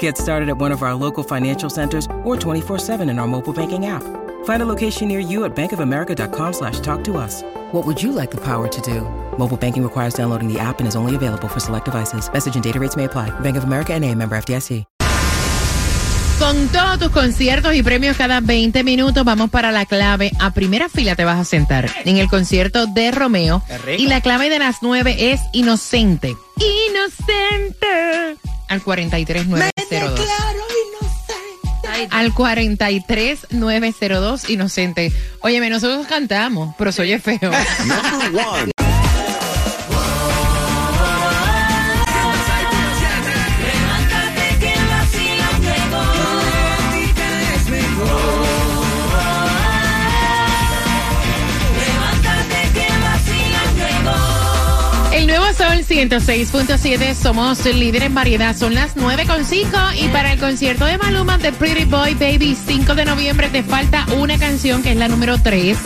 Get started at one of our local financial centers or 24-7 in our mobile banking app. Find a location near you at bankofamerica.com slash talk to us. What would you like the power to do? Mobile banking requires downloading the app and is only available for select devices. Message and data rates may apply. Bank of America and a member FDIC. Con todos tus conciertos y premios cada 20 minutos, vamos para la clave. A primera fila te vas a sentar en el concierto de Romeo. Y la clave de las 9 es inocente. Inocente. Al 43902. Al 43902, inocente. Óyeme, nosotros cantamos, pero soy feo. Sol 106.7, somos líder en variedad, son las 9.5 y para el concierto de Maluma de Pretty Boy Baby 5 de noviembre te falta una canción que es la número 3.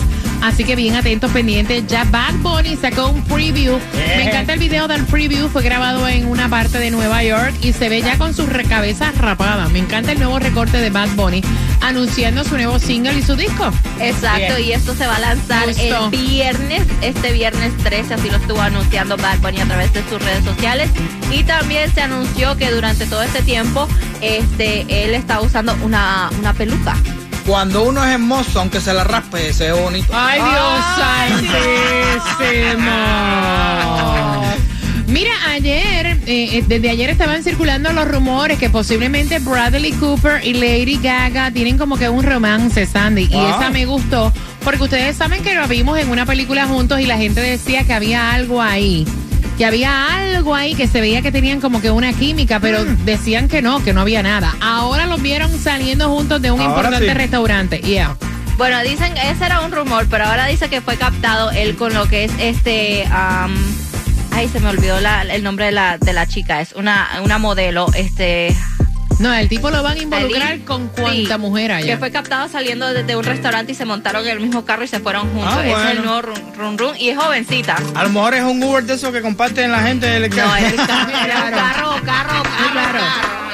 Así que bien atentos, pendientes. Ya Bad Bunny sacó un preview. Me encanta el video del preview. Fue grabado en una parte de Nueva York y se ve ya con su cabeza rapada. Me encanta el nuevo recorte de Bad Bunny anunciando su nuevo single y su disco. Exacto, y esto se va a lanzar Justo. el viernes, este viernes 13, así lo estuvo anunciando Bad Bunny a través de sus redes sociales. Y también se anunció que durante todo este tiempo, este, él está usando una, una peluca. Cuando uno es hermoso, aunque se la raspe, se ve bonito. ¡Ay, Dios santísimo! Mira, ayer, eh, eh, desde ayer estaban circulando los rumores que posiblemente Bradley Cooper y Lady Gaga tienen como que un romance, Sandy. Y Wow. esa me gustó, porque ustedes saben que lo vimos en una película juntos y la gente decía que había algo ahí. Que había algo ahí que se veía que tenían como que una química, pero Mm. decían que no, que no había nada. Ahora los vieron saliendo juntos de un Ahora importante sí. restaurante. Yeah. Bueno, dicen, ese era un rumor, pero ahora dice que fue captado él con lo que es este... am, ay, se me olvidó la- el nombre de la, de la chica. Es una, una modelo, este... No, el tipo lo van a involucrar Feliz. con cuanta Sí, mujer haya. Que fue captado saliendo desde un restaurante y se montaron en el mismo carro y se fueron juntos. Ah, Ese es el bueno. nuevo run, run, run. Y es jovencita. A lo mejor es un Uber de esos que comparten la gente del No, era el carro, carro, carro, carro, Claro. carro.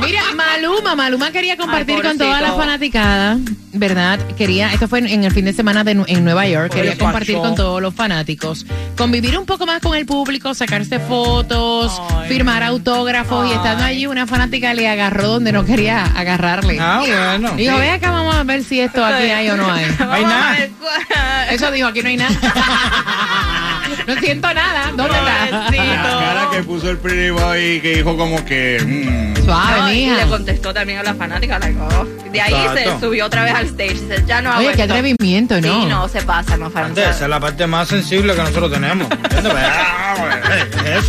Mira, Maluma, Maluma quería compartir Ay, con toda la fanaticada, ¿verdad? Quería, esto fue en, en el fin de semana de, en Nueva York, Oye, quería compartir con todos los fanáticos, convivir un poco más con el público, sacarse fotos, Ay. firmar autógrafos y estando allí una fanática le agarró donde no quería agarrarle. Ah, bueno. Dijo, ve acá, vamos a ver si esto aquí hay o no hay. No hay nada. Eso dijo, aquí no hay nada. no siento nada. ¿Dónde está? La cara que puso el Pretty Boy que dijo como que... mm, Suave, No, y mija. le contestó también a la fanática. like, oh. De ahí Exacto. se subió otra vez al stage. Dice, ya no Oye, qué atrevimiento, ¿no? Sí, no, se pasa, no, Fran. Esa es la parte más sensible que nosotros tenemos. ¿Entiendes? Ah.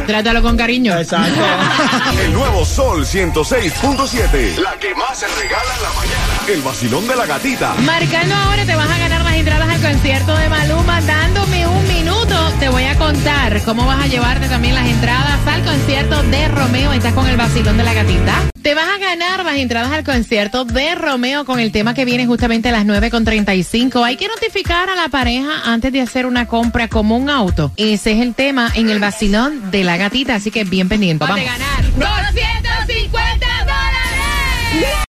Trátalo con cariño. Exacto. El nuevo Sol 106.7. La que más se regala en la mañana. El vacilón de la gatita. Marcando ahora te vas a ganar las entradas al concierto de Maluma. Minuto, te voy a contar cómo vas a llevarte también las entradas al concierto de Romeo. Estás con el vacilón de la gatita. Te vas a ganar las entradas al concierto de Romeo con el tema que viene justamente a las 9.35. Hay que notificar a la pareja antes de hacer una compra como un auto. Ese es el tema en el vacilón de la gatita, así que bien pendiente. Vamos. ganar 250 dólares.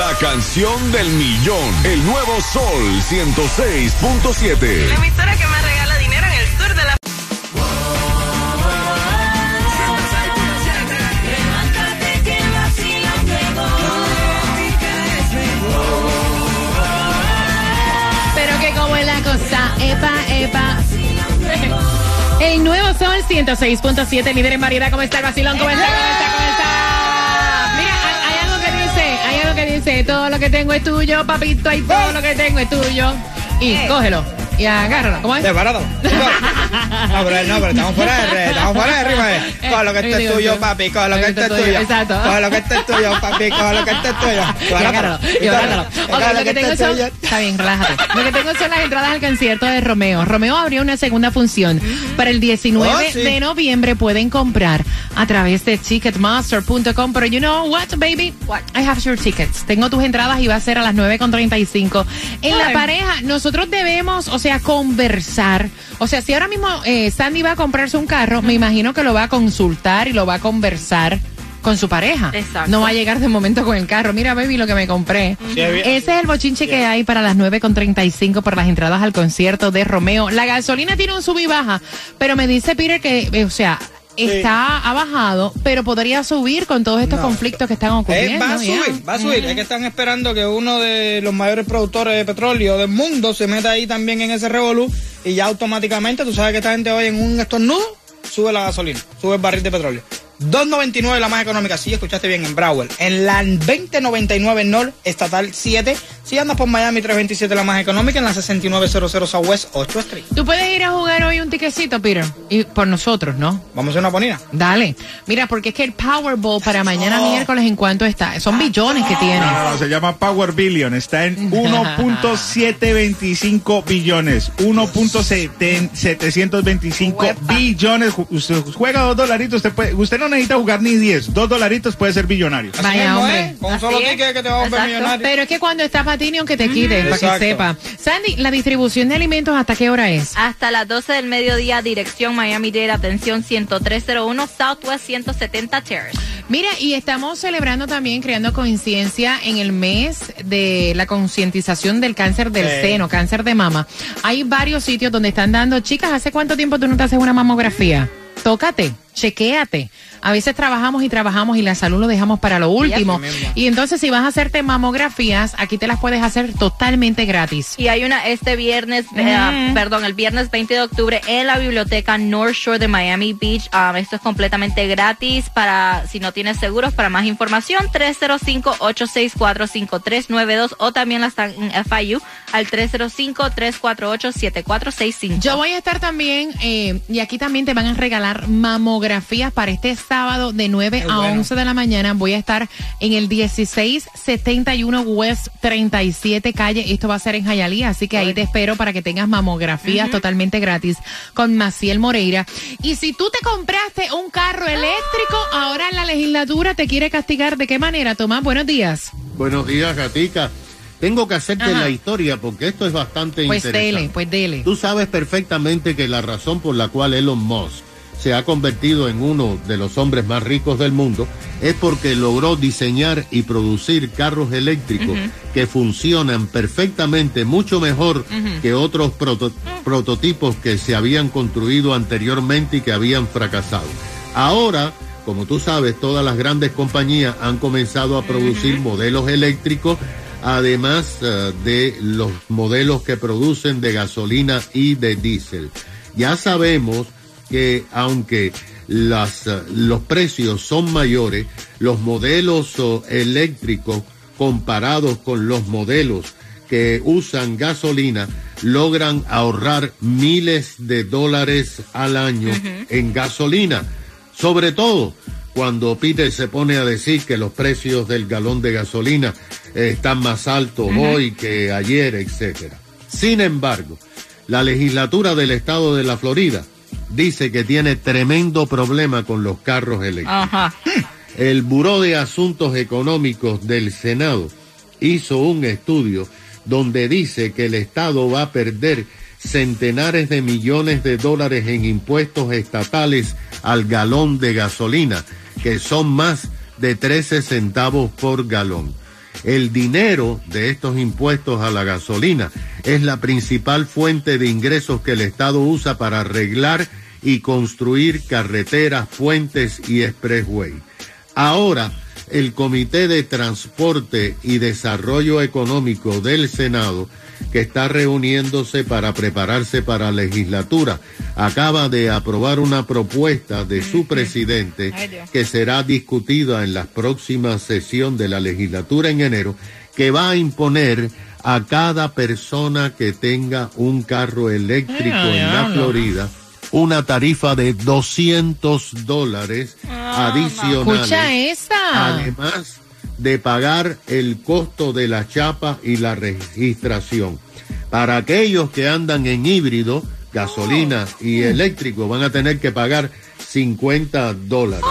La canción del millón. El nuevo Sol 106.7. emisora que me regala dinero en el sur de la... Pero que como es la cosa, epa, epa. El nuevo Sol 106.7, líder en variedad. ¿Cómo está el vacilón? ¿Cómo está? ¿Cómo está? ¿Cómo está? Que dice, todo lo que tengo es tuyo, papito, y todo lo que tengo es tuyo. Y cógelo. y agárralo. ¿Cómo es? Desbarátalo. No, pero no, pero estamos fuera de red, estamos fuera de rima. eh. Coge lo que este es tuyo, papi, coge lo que este es tuyo. Exacto. Coge lo que este es tuyo, papi, coge lo que este es tuyo. Y agárralo, y agárralo. Ok, lo que tengo son, está bien, relájate. Lo que tengo son las entradas al concierto de Romeo. Romeo abrió una segunda función para el 19 Oh, sí. de noviembre. Pueden comprar a través de ticketmaster.com. Pero you know what, baby? What? I have your tickets. Tengo tus entradas y va a ser a las 9.35. En la pareja, nosotros debemos, o sea, conversar. O sea, si ahora mismo eh, Sandy va a comprarse un carro, me imagino que lo va a consultar y lo va a conversar con su pareja. Exacto. No va a llegar de momento con el carro. Mira, baby, lo que me compré. Sí. Ese es el bochinche que hay para las 9.35 por las entradas al concierto de Romeo. La gasolina tiene un sub y baja, pero me dice Peter que, eh, o sea, está ha bajado, pero podría subir con todos estos conflictos que están Eh, ocurriendo. va a subir, va a subir. Es que están esperando que uno de los mayores productores de petróleo del mundo se meta ahí también en ese revolú y ya automáticamente, tú sabes que esta gente hoy en un estornudo sube la gasolina, sube el barril de petróleo. 2.99 la más económica, sí, escuchaste bien, en Browell. En la 2099 North, Estatal 7. Si andas por Miami 327 la más económica, en la 6900 Southwest 8 Street. Tú puedes ir a jugar hoy un tiquecito, Peter, y por nosotros, ¿no? Vamos a hacer una ponina. Dale. Mira, porque es que el Powerball para mañana Oh. miércoles, ¿en cuánto está? Son billones que tiene. No, se llama Power Billion, está en 1.725 billones, 1.725 Uepa. billones. Usted juega dos dolaritos, usted, puede- usted no necesita jugar ni 10, dos dolaritos puede ser billonario. Vaya, hombre. es, Con solo ticket que te va a volver millonario. Pero es que cuando está patini, aunque te quite, para que sepa. Sandy, la distribución de alimentos, ¿hasta qué hora es? Hasta las 12 del mediodía, dirección Miami-Dade, atención 10301 Southwest 170 Terrace. Mira, y estamos celebrando también, creando conciencia en el mes de la concientización del cáncer del Sí. seno, cáncer de mama. Hay varios sitios donde están dando, chicas, ¿hace cuánto tiempo tú no te haces una mamografía? Tócate, chequéate. A veces trabajamos y trabajamos y la salud lo dejamos para lo último. Y entonces si vas a hacerte mamografías, aquí te las puedes hacer totalmente gratis. Y hay una este viernes, eh, perdón, el viernes 20 de octubre en la biblioteca North Shore de Miami Beach. Um, esto es completamente gratis para, si no tienes seguros, para más información, 305-864-5392 o también la están en FIU al 305-348-7465. Yo voy a estar también, eh, y aquí también te van a regalar mamografías para este sábado de 9 Qué a bueno. 11 de la mañana. Voy a estar en el 1671 West 37 calle. Esto va a ser en Hialeah, así que ahí te espero para que tengas mamografías totalmente gratis con Maciel Moreira. Y si tú te compraste un carro eléctrico, ahora la legislatura te quiere castigar. ¿De qué manera, Tomás? Buenos días. Buenos días, Gatica. Tengo que hacerte Ajá. la historia porque esto es bastante Pues interesante. dele, pues dele. Tú sabes perfectamente que la razón por la cual Elon Musk se ha convertido en uno de los hombres más ricos del mundo es porque logró diseñar y producir carros eléctricos que funcionan perfectamente mucho mejor que otros proto- prototipos que se habían construido anteriormente y que habían fracasado. Ahora, como tú sabes, todas las grandes compañías han comenzado a producir modelos eléctricos además eh, de los modelos que producen de gasolina y de diésel. Ya sabemos que aunque las, eh, los precios son mayores, los modelos eléctricos comparados con los modelos que usan gasolina logran ahorrar miles de dólares al año en gasolina. Sobre todo cuando Peter se pone a decir que los precios del galón de gasolina están más altos hoy que ayer, etcétera. Sin embargo, la legislatura del estado de la Florida dice que tiene tremendo problema con los carros eléctricos. Ajá. El Buró de Asuntos Económicos del Senado hizo un estudio donde dice que el Estado va a perder centenares de millones de dólares en impuestos estatales al galón de gasolina, que son más de 13 centavos por galón. El dinero de estos impuestos a la gasolina es la principal fuente de ingresos que el Estado usa para arreglar y construir carreteras, puentes y expressway. Ahora, el Comité de Transporte y Desarrollo Económico del Senado, que está reuniéndose para prepararse para legislatura, acaba de aprobar una propuesta de su presidente que será discutida en la próxima sesión de la legislatura en enero, que va a imponer a cada persona que tenga un carro eléctrico en la. Florida una tarifa de 200 dólares adicionales. Escucha esa. Además de pagar el costo de la chapa y la registración. Para aquellos que andan en híbrido, gasolina y eléctrico, van a tener que pagar 50 dólares.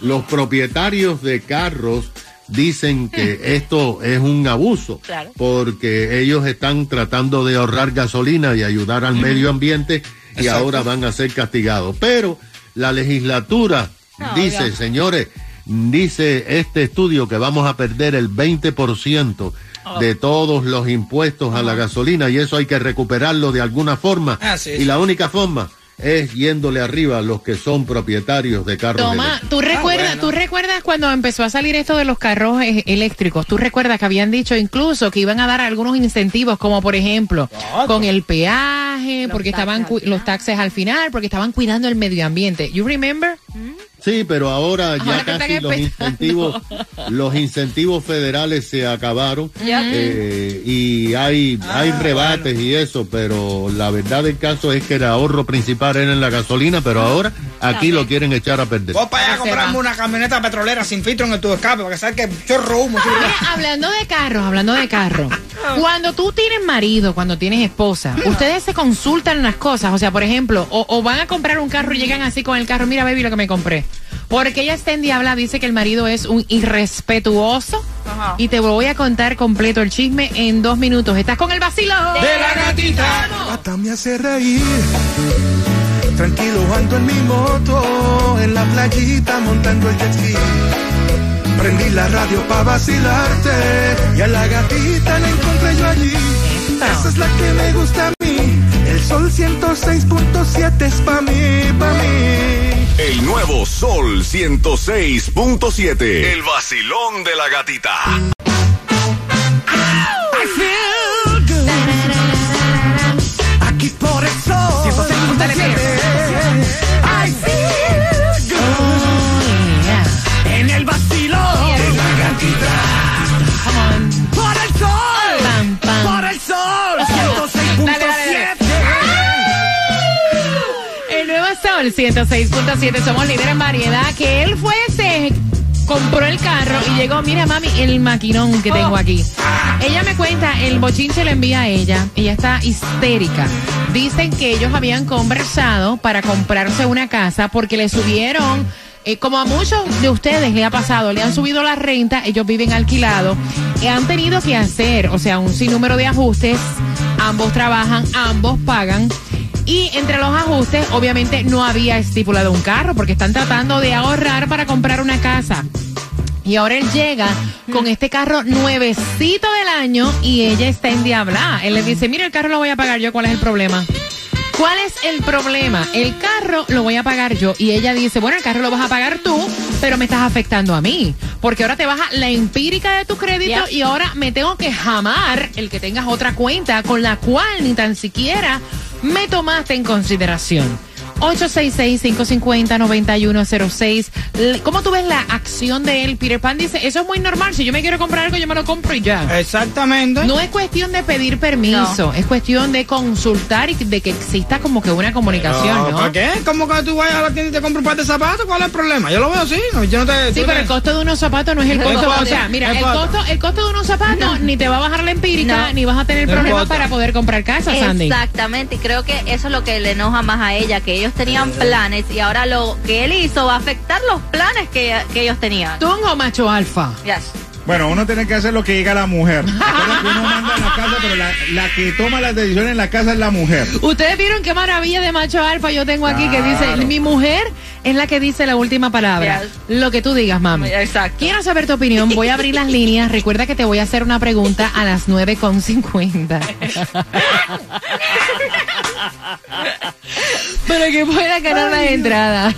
Los propietarios de carros dicen que esto es un abuso Claro. porque ellos están tratando de ahorrar gasolina y ayudar al medio ambiente y ahora van a ser castigados. Pero la legislatura No, dice, señores, dice este estudio que vamos a perder el 20% de todos los impuestos a la gasolina y eso hay que recuperarlo de alguna forma. Ah, sí, y sí. la única forma es yéndole arriba a los que son propietarios de carros Toma, eléctricos. ¿tú recuerdas, bueno. ¿tú recuerdas cuando empezó a salir esto de los carros eh, eléctricos? ¿Tú recuerdas que habían dicho incluso que iban a dar algunos incentivos, como por ejemplo, con el peaje, Los porque estaban los taxes al final, porque estaban cuidando el medio ambiente? ¿You remember? Sí, pero ahora Ahora ya casi los incentivos, los incentivos federales se acabaron eh, y hay, hay Ah, rebates y eso, pero la verdad del caso es que el ahorro principal era en la gasolina, pero ahora aquí lo quieren echar a perder. Vos para allá comprarme una camioneta petrolera sin filtro en el tubo escape, para que sabes que chorro humo. hablando de carros, hablando de carros. Cuando tú tienes marido, cuando tienes esposa, ustedes se consultan las cosas. O sea, por ejemplo, o, o van a comprar un carro y llegan así con el carro, mira, baby, lo que me compré. Porque ella está en diabla, dice que el marido es un irrespetuoso. Ajá. Y te voy a contar completo el chisme en dos minutos. ¿Estás con el vacilo? De la gatita. Hasta me hace reír. Tranquilo ando en mi moto, en la playita montando el jet ski. Prendí la radio pa' vacilarte y a la gatita la encontré yo allí. Esa es la que me gusta a mí. El sol 106.7 es pa' mí, pa' mí. El nuevo Sol 106.7. El vacilón de la gatita. 6.7, somos líderes en variedad. Que él fue, fuese, compró el carro y llegó, mira mami, el maquinón que tengo oh. aquí. Ella me cuenta, el bochinche le envía a ella. Ella está histérica. Dicen que ellos habían conversado para comprarse una casa porque le subieron... Eh, como a muchos de ustedes le ha pasado, le han subido la renta, ellos viven alquilados, eh, han tenido que hacer, o sea, un sinnúmero de ajustes, ambos trabajan, ambos pagan y entre los ajustes, obviamente no había estipulado un carro porque están tratando de ahorrar para comprar una casa. Y ahora él llega con este carro nuevecito del año y ella está en diabla. Él le dice, mira, el carro lo voy a pagar yo, ¿cuál es el problema? ¿Cuál es el problema? El carro lo voy a pagar yo. Y ella dice, bueno, el carro lo vas a pagar tú, pero me estás afectando a mí. Porque ahora te baja la empírica de tu crédito Yep. y ahora me tengo que jamar el que tengas otra cuenta con la cual ni tan siquiera me tomaste en consideración. 866-550-9106. Le- ¿Cómo tú ves la acción de él? Peter Pan dice, eso es muy normal. Si yo me quiero comprar algo, yo me lo compro y ya. Exactamente. No es cuestión de pedir permiso, es cuestión de consultar y de que exista como que una comunicación, ¿no? ¿Para qué? ¿Cómo que tú vayas a la tienda y te compras un par de zapatos? ¿Cuál es el problema? Yo lo veo así. No, yo no te, Sí, pero te- el costo de unos zapatos no es el costo. O sea, mira, el costo, el costo de unos zapatos ni te va a bajar la empírica, No. ni vas a tener No problemas para poder comprar casa, Sandy. Exactamente, y creo que eso es lo que le enoja más a ella, que ellos tenían planes y ahora lo que él hizo va a afectar los planes que, que ellos tenían. Tungo macho alfa. Yes. Bueno, uno tiene que hacer lo que diga la mujer. Recuerda que uno manda en la casa, pero la, la que toma las decisiones en la casa es la mujer. Ustedes vieron qué maravilla de macho alfa yo tengo aquí que dice, mi mujer es la que dice la última palabra. Yes. Lo que tú digas, mami. Exacto. Quiero saber tu opinión. Voy a abrir las líneas. Recuerda que te voy a hacer una pregunta a las 9.50. Para que pueda ganar la entrada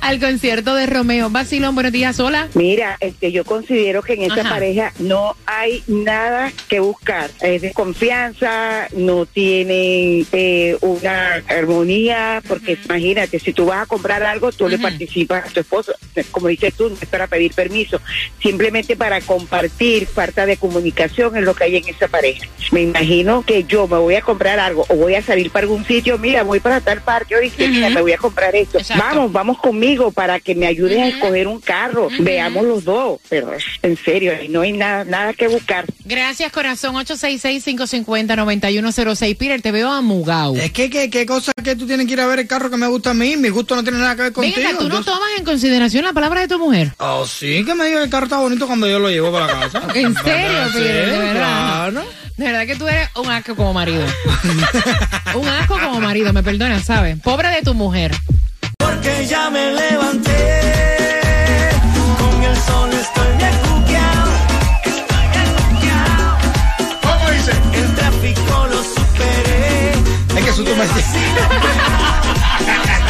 al concierto de Romeo. Basilón, buenos días, hola. Mira, este, yo considero que en esta Ajá. pareja no hay nada que buscar. Es de confianza, no tienen eh, una armonía, porque imagínate, si tú vas a comprar algo, tú le participas a tu esposo. Como dices tú, no es para pedir permiso, simplemente para compartir falta de comunicación en lo que hay en esa pareja. Me imagino que yo me voy a comprar algo o voy a salir para algún sitio, mira, voy para tal parque, hoy mira, me voy a comprar esto. Exacto. Vamos, vamos conmigo para que me ayudes a escoger un carro. Veamos los dos, pero en serio, no hay nada, nada que buscar. Gracias, corazón. 866-550-9106. Peter, te veo amugado. Es que, ¿qué, qué cosa que tú tienes que ir a ver el carro que me gusta a mí? Mi gusto no tiene nada que ver contigo. Venga, ¿tú no Yo- tomas en consideración la palabra de tu mujer? Oh, sí, que me diga que el carro está bonito cuando yo lo llevo para la casa. ¿En serio, Sí, Peter? De verdad. claro. De verdad que tú eres un asco como marido. un asco como marido, me perdonas, ¿sabes? Pobre de tu mujer. Porque ya me levanté. Con el sol estoy bien juqueado. Estoy bien juqueado. ¿Cómo dice? El tráfico lo superé. Es que tú me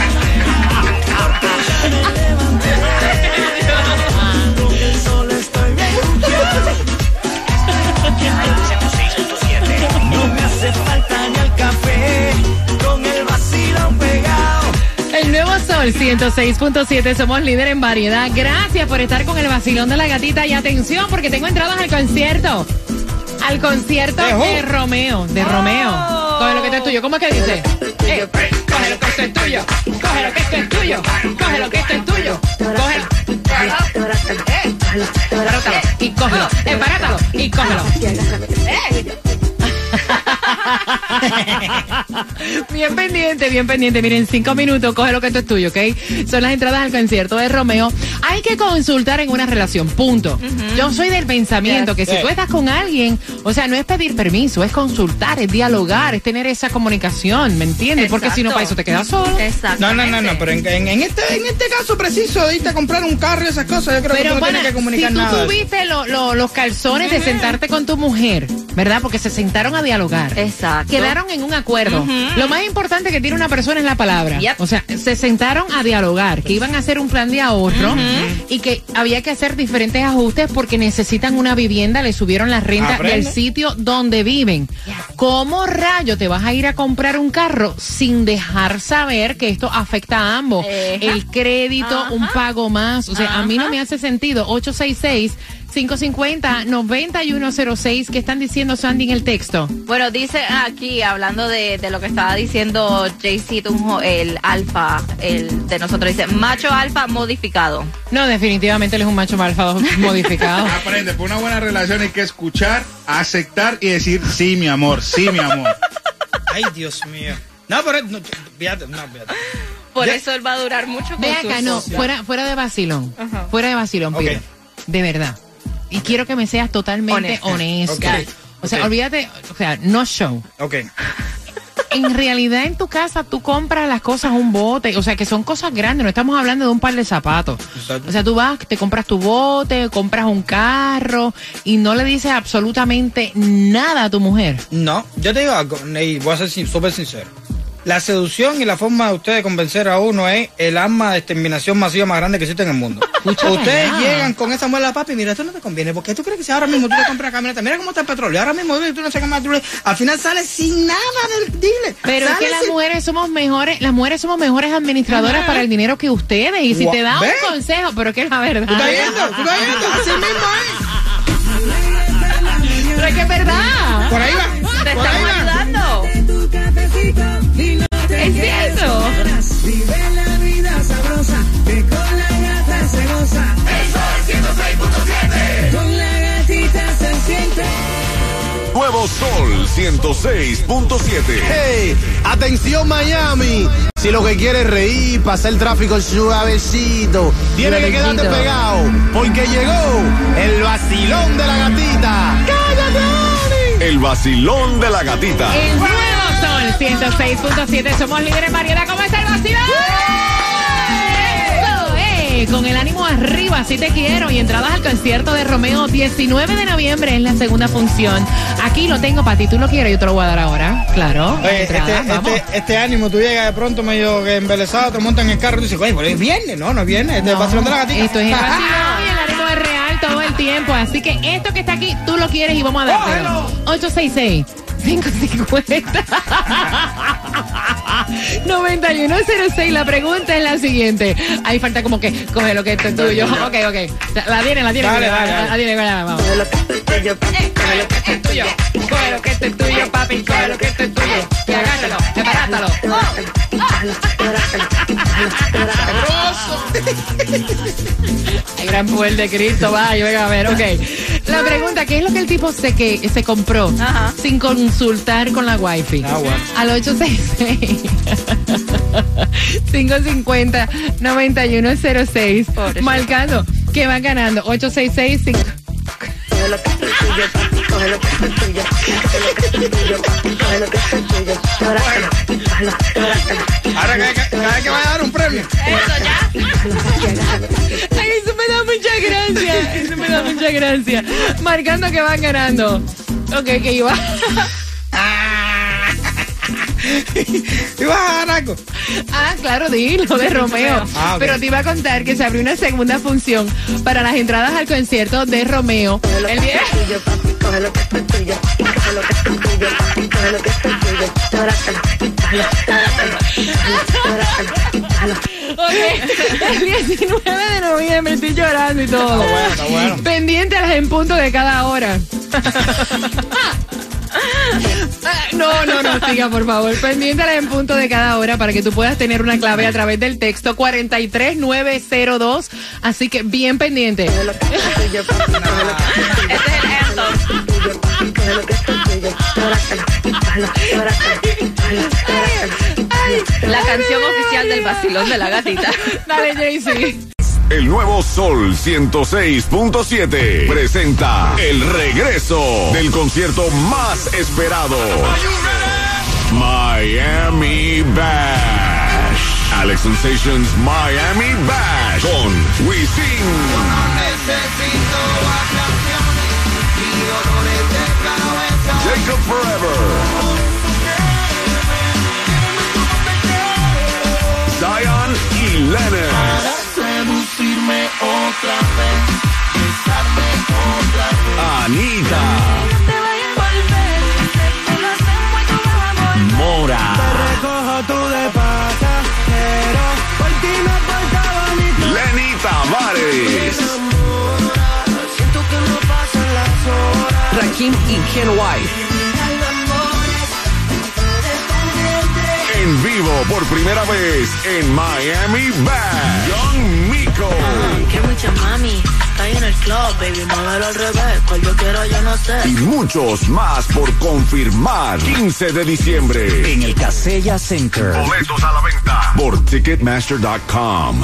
Sol 106.7, somos líder en variedad. Gracias por estar con el vacilón de la gatita y atención porque tengo entradas al concierto. Al concierto ¿De who? de Romeo, de Romeo. Coge lo que es tuyo. ¿Cómo es que dice? Eh, coge lo que esto es tuyo. Coge lo que esto es tuyo. Coge lo que esto es tuyo. Cógelo. Eh, y cógelo. Parátalo y cógelo. Eh. bien pendiente, bien pendiente. Miren, cinco minutos, coge lo que esto es tuyo, ¿ok? Son las entradas al concierto de Romeo. Hay que consultar en una relación, punto. Yo soy del pensamiento que si tú estás con alguien, o sea, no es pedir permiso, es consultar, es dialogar, es tener esa comunicación, ¿me entiendes? Porque si no, para eso te quedas solo. Exacto. No, no, no, no, pero en, en- en este, en este caso preciso de irte a comprar un carro y esas cosas, yo creo que Pero tú no bueno, tienes que si comunicar tú nada. tuviste lo- lo- los calzones de sentarte con tu mujer, ¿verdad? Porque se sentaron a dialogar. Exacto. Quedaron en un acuerdo. Lo más importante que tiene una persona es la palabra. Yep. O sea, se sentaron a dialogar, que iban a hacer un plan de ahorro y que había que hacer diferentes ajustes porque necesitan una vivienda, le subieron la renta Aprende. del sitio donde viven. ¿Cómo rayo te vas a ir a comprar un carro sin dejar saber que esto afecta a ambos? Eja. El crédito, un pago más. O sea, a mí no me hace sentido. 866 550-9106. ¿Qué están diciendo, Sandy, en el texto? Bueno, dice aquí, hablando de, de lo que estaba diciendo JC Tunjo, el alfa, el de nosotros, dice macho alfa modificado. No, definitivamente él es un macho malvado modificado. Aprende, por una buena relación hay que escuchar, aceptar y decir sí, mi amor, sí, mi amor. Ay, Dios mío. No, pero no, fíjate, no, fíjate. Por Ya- eso él va a durar mucho con Ve acá, no, fuera, fuera de vacilón. Ajá. Fuera de vacilón, Ok. Piro. De verdad. Y quiero que me seas totalmente Honesta. O sea, olvídate, o sea, no show. Ok. En realidad en tu casa tú compras las cosas un bote, o sea que son cosas grandes, no estamos hablando de un par de zapatos. Exacto. O sea, tú vas, te compras tu bote, compras un carro y no le dices absolutamente nada a tu mujer. No, yo te digo algo, y voy a ser súper sincero. La seducción y la forma de ustedes convencer a uno es el arma de exterminación masiva más grande que existe en el mundo. Escúchame ustedes llegan con esa muela papi, mira, esto no te conviene, porque tú crees que si ahora mismo tú le compras la camioneta, mira cómo está el petróleo, ahora mismo tú no qué más, al final sale sin nada del dealer. Pero es que las sin- mujeres somos mejores, las mujeres somos mejores administradoras para el dinero que ustedes. Y si te da ¿Ve? un consejo, pero que es la verdad. ¿Tú estás viendo? ¿Tú estás viendo? Así mismo Pero es que es verdad. es. Por ahí va. Te Por ahí va. Vive la vida sabrosa, que con la gata se goza. Con la gatita se siente. Nuevo Sol 106.7. Hey, atención Miami. Si lo que quieres es reír, pasar el tráfico suavecito, tiene que quedarte pegado, porque llegó el vacilón de la gatita. ¡Cállate! El vacilón de la gatita. El nuevo Sol 106.7. Somos líderes en variedad. ¿Cómo está el? Eso, eh, Con el ánimo arriba, así te quiero. Y entradas al concierto de Romeo, 19 de noviembre es la segunda función. Aquí lo tengo para ti. Tú lo quieres, yo te lo voy a dar ahora. Claro. Oye, entradas, este, vamos. este, este ánimo, tú llegas de pronto medio embelesado, te montan en el carro y dices, oye, pero es viernes, no, no es viernes, es del vacilón de la gatita. Esto es el vacilón y el ánimo es real todo el tiempo. Así que esto que está aquí, tú lo quieres y vamos a dártelo. 866 550 9106. La pregunta es la siguiente. Ahí falta como que coge lo que esto es tuyo. Ok, ok. La tiene, la tiene. Dale, dale, dale. la tiene, vamos. Coge lo que esto es tuyo, papi, coge lo que esto es tuyo. Coge lo que esto es tuyo, papi. Coge lo que esto es tuyo. Y agárralo, embarátalo. Ay, gran poder de Cristo, vaya, venga a ver, ok. La pregunta, ¿qué es lo que el tipo se, que, se compró Ajá. sin consultar con la wifi? Ah, bueno. Al 866 550 9106 Pobrecito. marcando que van ganando 866 5 Coge lo que que que. Ahora vaya a dar un premio. Eso ya. Me da mucha gracia. Eso me da mucha gracia. Marcando que van ganando. Ok, que iba. ¿Y vas a? Ah, claro, di lo de Romeo. Ah. Pero te iba a contar que se abrió una segunda función para las entradas al concierto de Romeo. Coge lo que El viernes. Es es es es. Ok, el 19 de noviembre estoy llorando y todo. Está bueno, está bueno. Pendiente a las en punto de cada hora. No, no, no, siga, por favor. Pendiente a las en punto de cada hora para que tú puedas tener una clave a través del texto 43902. Así que bien pendiente. Coge lo canción oficial del vacilón de la gatita. Dale, Jaycee. El nuevo Sol 106.7 presenta el regreso del concierto más esperado. Miami Bash. Alex Sensations Miami Bash con Wisin. Jacob Forever. Zion y Lennon. Anita. Mora. Recojo tú de pasajero, por ti me portaba bonito. Lenny Tavares. Rakim y Ken White. En vivo por primera vez en Miami Bash. Young Miko. Que mucha mami, está en el club, baby, muévelo al revés. Cual yo quiero, yo no sé. Y muchos más por confirmar. 15 de diciembre. En el Casella Center. Boletos a la venta por Ticketmaster.com.